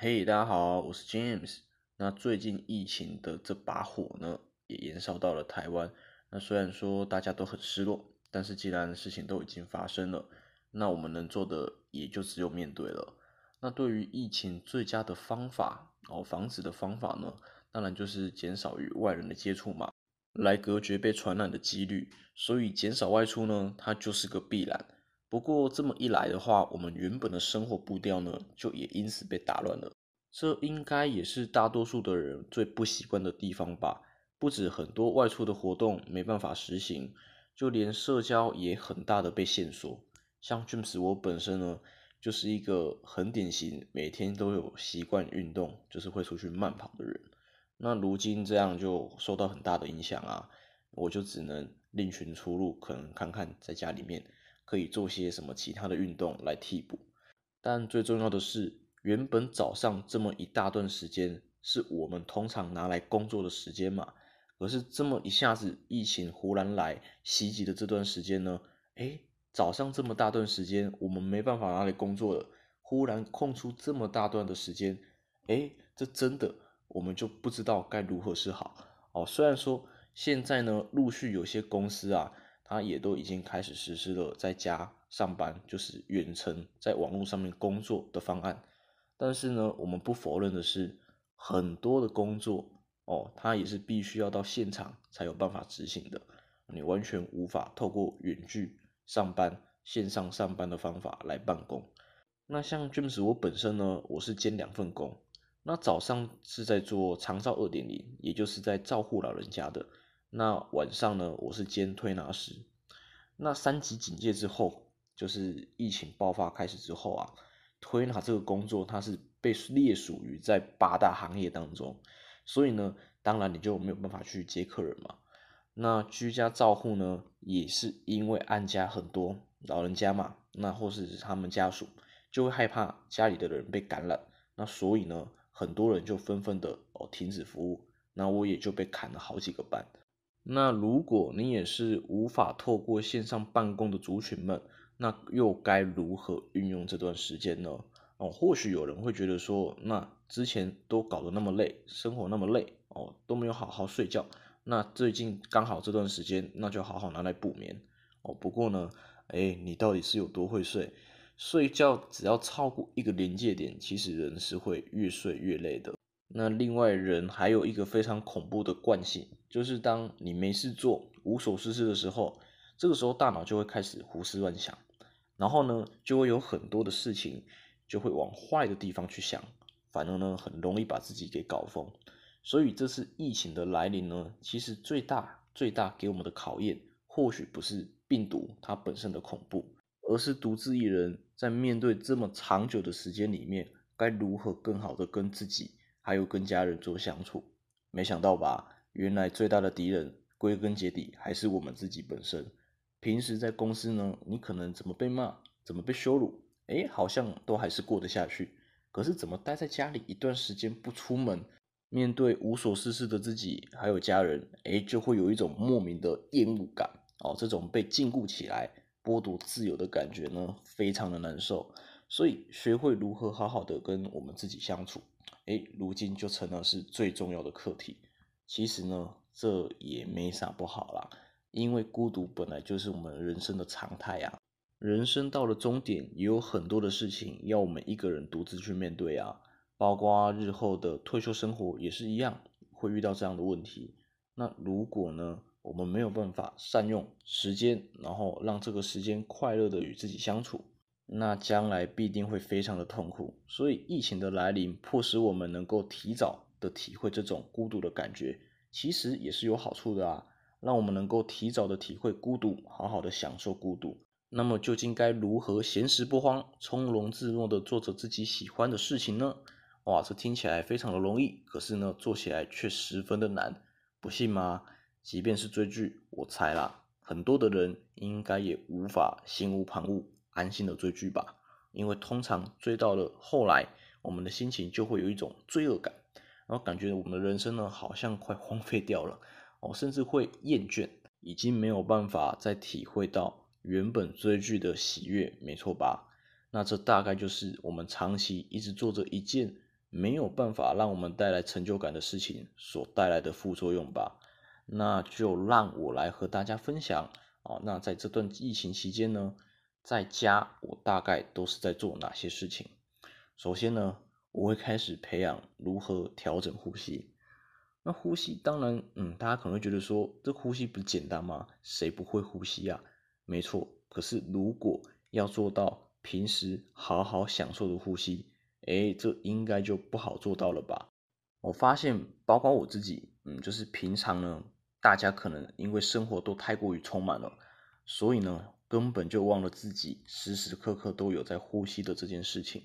嘿，大家好，我是 James。那最近疫情的这把火呢，也延烧到了台湾。那虽然说大家都很失落，但是既然事情都已经发生了，那我们能做的也就只有面对了。那对于疫情最佳的方法哦，防止的方法呢，当然就是减少与外人的接触嘛，来隔绝被传染的几率。所以减少外出呢，它就是个必然。不过这么一来的话，我们原本的生活步调呢，就也因此被打乱了。这应该也是大多数的人最不习惯的地方吧？不止很多外出的活动没办法实行，就连社交也很大的被限缩。像 James 我本身呢，就是一个很典型，每天都有习惯运动，就是会出去慢跑的人。那如今这样就受到很大的影响啊，我就只能另寻出路，可能看看在家里面。可以做些什么其他的运动来替补，但最重要的是，原本早上这么一大段时间是我们通常拿来工作的时间嘛，可是这么一下子疫情忽然来袭击的这段时间呢，诶，早上这么大段时间我们没办法拿来工作了，忽然空出这么大段的时间，诶，这真的我们就不知道该如何是好哦。虽然说现在呢，陆续有些公司啊。他也都已经开始实施了在家上班，就是远程在网络上面工作的方案。但是呢，我们不否认的是，很多的工作哦，它也是必须要到现场才有办法执行的。你完全无法透过远距上班、线上上班的方法来办公。那像 James 我本身呢，我是兼两份工。那早上是在做长照二点零，也就是在照护老人家的。那晚上呢，我是兼推拿师。那三级警戒之后，就是疫情爆发开始之后啊，推拿这个工作它是被列属于在八大行业当中，所以呢，当然你就没有办法去接客人嘛。那居家照护呢，也是因为案家很多，老人家嘛，那或是他们家属就会害怕家里的人被感染，那所以呢，很多人就纷纷的哦停止服务，那我也就被砍了好几个班。那如果你也是无法透过线上办公的族群们，那又该如何运用这段时间呢？哦，或许有人会觉得说，那之前都搞得那么累，生活那么累，哦，都没有好好睡觉，那最近刚好这段时间，那就好好拿来补眠。哦，不过呢，哎，你到底是有多会睡？睡觉只要超过一个临界点，其实人是会越睡越累的。那另外人还有一个非常恐怖的惯性，就是当你没事做、无所事事的时候，这个时候大脑就会开始胡思乱想，然后呢，就会有很多的事情就会往坏的地方去想，反而呢，很容易把自己给搞疯。所以这次疫情的来临呢，其实最大最大给我们的考验，或许不是病毒它本身的恐怖，而是独自一人在面对这么长久的时间里面，该如何更好的跟自己。还有跟家人做相处，没想到吧？原来最大的敌人归根结底还是我们自己本身。平时在公司呢，你可能怎么被骂，怎么被羞辱，哎，好像都还是过得下去。可是怎么待在家里一段时间不出门，面对无所事事的自己还有家人，哎，就会有一种莫名的厌恶感哦。这种被禁锢起来、剥夺自由的感觉呢，非常的难受。所以学会如何好好的跟我们自己相处。哎，如今就成了是最重要的课题。其实呢，这也没啥不好啦，因为孤独本来就是我们人生的常态啊。人生到了终点，也有很多的事情要我们一个人独自去面对啊。包括日后的退休生活也是一样，会遇到这样的问题。那如果呢，我们没有办法善用时间，然后让这个时间快乐的与自己相处。那将来必定会非常的痛苦，所以疫情的来临迫使我们能够提早的体会这种孤独的感觉，其实也是有好处的啊，让我们能够提早的体会孤独，好好的享受孤独。那么究竟该如何闲时不慌，从容自若的做着自己喜欢的事情呢？哇，这听起来非常的容易，可是呢，做起来却十分的难，不信吗？即便是追剧，我猜啦，很多的人应该也无法心无旁骛。安心的追剧吧，因为通常追到了后来，我们的心情就会有一种罪恶感，然后感觉我们的人生呢好像快荒废掉了哦，甚至会厌倦，已经没有办法再体会到原本追剧的喜悦，没错吧？那这大概就是我们长期一直做着一件没有办法让我们带来成就感的事情所带来的副作用吧。那就让我来和大家分享啊。那在这段疫情期间呢，在家我大概都是在做哪些事情？首先呢，我会开始培养如何调整呼吸。那呼吸当然，嗯，大家可能会觉得说，这呼吸不简单吗？谁不会呼吸啊？没错。可是如果要做到平时好好享受的呼吸，哎，这应该就不好做到了吧？我发现，包括我自己，嗯，就是平常呢。大家可能因为生活都太过于充满了，所以呢，根本就忘了自己时时刻刻都有在呼吸的这件事情。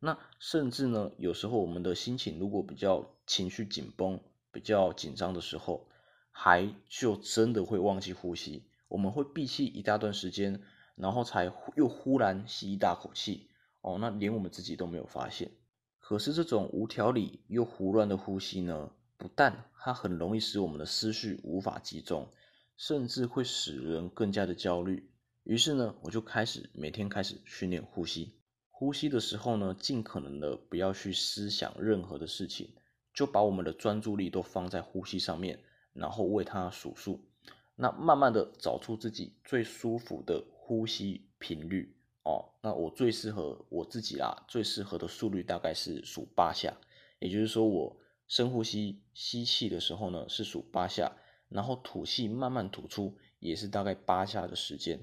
那甚至呢，有时候我们的心情如果比较情绪紧绷、比较紧张的时候，还就真的会忘记呼吸。我们会闭气一大段时间，然后才又忽然吸一大口气。哦，那连我们自己都没有发现。可是这种无条理又胡乱的呼吸呢？不但它很容易使我们的思绪无法集中，甚至会使人更加的焦虑。于是呢，我就开始每天开始训练呼吸。呼吸的时候呢，尽可能的不要去思想任何的事情，就把我们的专注力都放在呼吸上面，然后为它数数。那慢慢的找出自己最舒服的呼吸频率哦。那我最适合我自己啦，最适合的速率大概是数八下，也就是说我。深呼吸，吸气的时候呢是数八下，然后吐气慢慢吐出，也是大概八下的时间。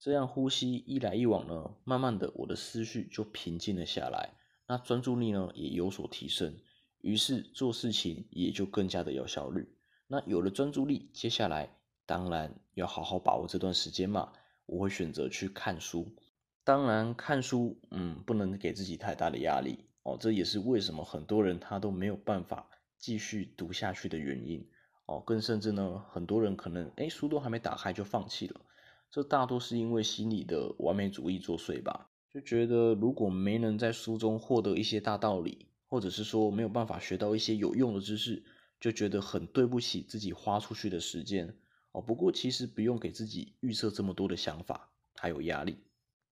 这样呼吸一来一往呢，慢慢的我的思绪就平静了下来，那专注力呢也有所提升，于是做事情也就更加的有效率。那有了专注力，接下来当然要好好把握这段时间嘛，我会选择去看书。当然看书，嗯，不能给自己太大的压力。哦，这也是为什么很多人他都没有办法继续读下去的原因。哦，更甚至呢，很多人可能哎书都还没打开就放弃了，这大多是因为心里的完美主义作祟吧？就觉得如果没能在书中获得一些大道理，或者是说没有办法学到一些有用的知识，就觉得很对不起自己花出去的时间。哦，不过其实不用给自己预设这么多的想法，还有压力。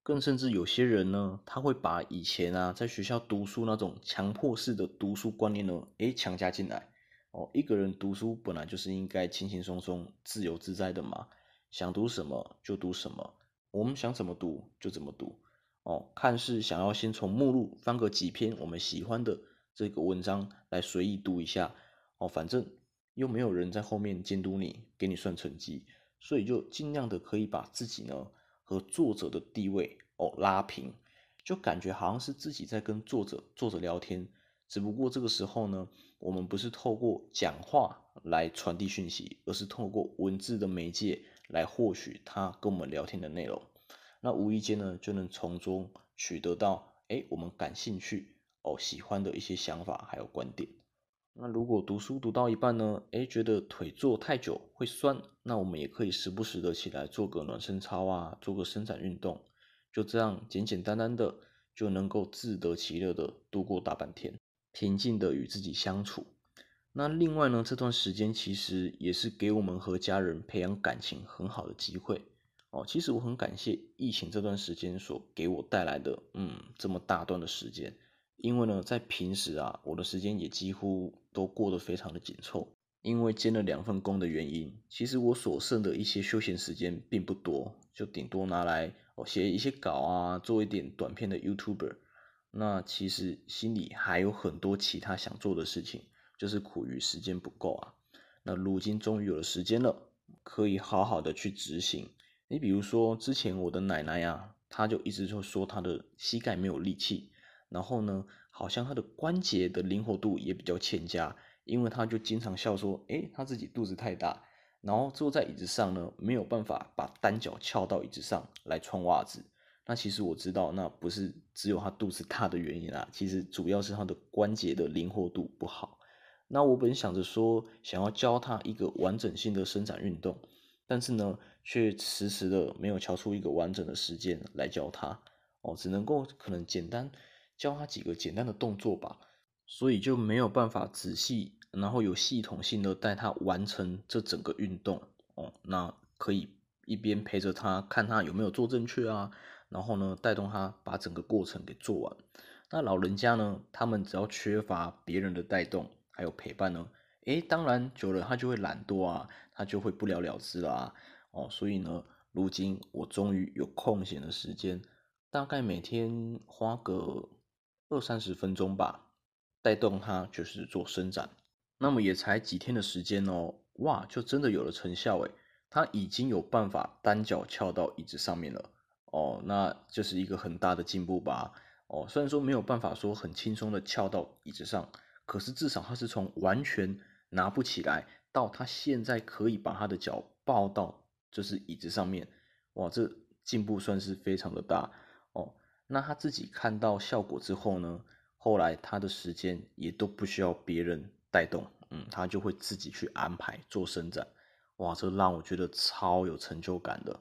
更甚至有些人呢，他会把以前啊在学校读书那种强迫式的读书观念呢，诶强加进来。哦，一个人读书本来就是应该轻轻松松、自由自在的嘛，想读什么就读什么，我们想怎么读就怎么读。哦，看似想要先从目录翻个几篇我们喜欢的这个文章来随意读一下。哦，反正又没有人在后面监督你，给你算成绩，所以就尽量的可以把自己呢。和作者的地位哦拉平，就感觉好像是自己在跟作者作者聊天，只不过这个时候呢，我们不是透过讲话来传递讯息，而是透过文字的媒介来获取他跟我们聊天的内容。那无意间呢，就能从中取得到哎我们感兴趣哦喜欢的一些想法还有观点。那如果读书读到一半呢，诶，觉得腿坐太久会酸，那我们也可以时不时的起来做个暖身操啊，做个伸展运动，就这样简简单单的就能够自得其乐的度过大半天，平静的与自己相处。那另外呢，这段时间其实也是给我们和家人培养感情很好的机会哦。其实我很感谢疫情这段时间所给我带来的，嗯，这么大段的时间。因为呢，在平时啊，我的时间也几乎都过得非常的紧凑。因为兼了两份工的原因，其实我所剩的一些休闲时间并不多，就顶多拿来我写一些稿啊，做一点短片的 YouTuber。那其实心里还有很多其他想做的事情，就是苦于时间不够啊。那如今终于有了时间了，可以好好的去执行。你比如说，之前我的奶奶呀，她就一直就说她的膝盖没有力气。然后呢，好像他的关节的灵活度也比较欠佳，因为他就经常笑说，诶，他自己肚子太大，然后坐在椅子上呢，没有办法把单脚翘到椅子上来穿袜子。那其实我知道，那不是只有他肚子大的原因啊，其实主要是他的关节的灵活度不好。那我本想着说，想要教他一个完整性的伸展运动，但是呢，却迟迟的没有敲出一个完整的时间来教他，哦，只能够可能简单。教他几个简单的动作吧，所以就没有办法仔细，然后有系统性的带他完成这整个运动哦。那可以一边陪着他看他有没有做正确啊，然后呢带动他把整个过程给做完。那老人家呢，他们只要缺乏别人的带动还有陪伴呢，诶，当然久了他就会懒惰啊，他就会不了了之啦。哦，所以呢，如今我终于有空闲的时间，大概每天花个二三十分钟吧，带动他就是做伸展。那么也才几天的时间哦，哇，就真的有了成效诶，他已经有办法单脚翘到椅子上面了。哦，那就是一个很大的进步吧。哦，虽然说没有办法说很轻松的翘到椅子上，可是至少他是从完全拿不起来到他现在可以把他的脚抱到就是椅子上面，哇，这进步算是非常的大哦。那他自己看到效果之后呢，后来他的时间也都不需要别人带动，嗯，他就会自己去安排做伸展，哇，这让我觉得超有成就感的。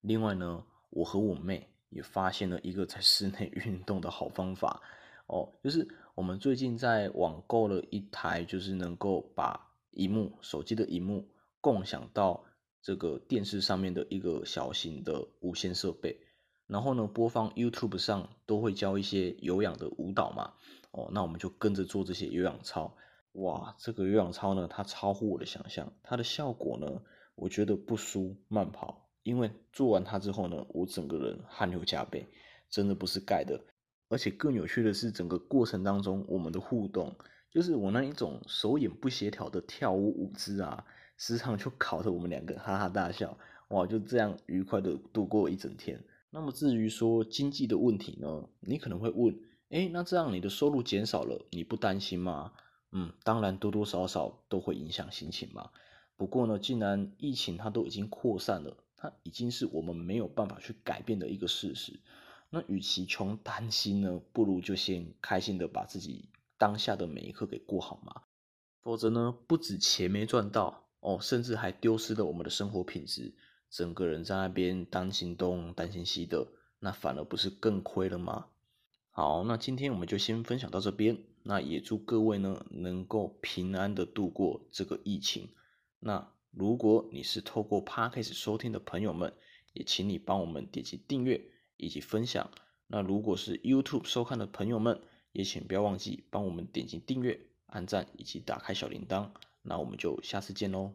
另外呢，我和我妹。也发现了一个在室内 运动的好方法哦，就是我们最近在网购了一台，就是能够把荧幕手机的荧幕共享到这个电视上面的一个小型的无线设备，然后呢，播放 YouTube 上都会教一些有氧的舞蹈嘛，哦，那我们就跟着做这些有氧操，哇，这个有氧操呢，它超乎我的想象，它的效果呢，我觉得不输慢跑。因为做完它之后呢，我整个人汗流浃背，真的不是盖的。而且更有趣的是，整个过程当中我们的互动，就是我那一种手眼不协调的跳舞舞姿啊，时常就考得我们两个哈哈大笑，哇，就这样愉快的度过一整天。那么至于说经济的问题呢，你可能会问，哎，那这样你的收入减少了，你不担心吗？嗯，当然多多少少都会影响心情嘛。不过呢，既然疫情它都已经扩散了。它已经是我们没有办法去改变的一个事实。那与其穷担心呢，不如就先开心的把自己当下的每一刻给过好嘛。否则呢，不止钱没赚到哦，甚至还丢失了我们的生活品质。整个人在那边担心东担心西的，那反而不是更亏了吗？好，那今天我们就先分享到这边。那也祝各位呢能够平安的度过这个疫情。那。如果你是透过 Podcast 收听的朋友们，也请你帮我们点击订阅以及分享。那如果是 YouTube 收看的朋友们，也请不要忘记帮我们点击订阅、按赞以及打开小铃铛。那我们就下次见喽。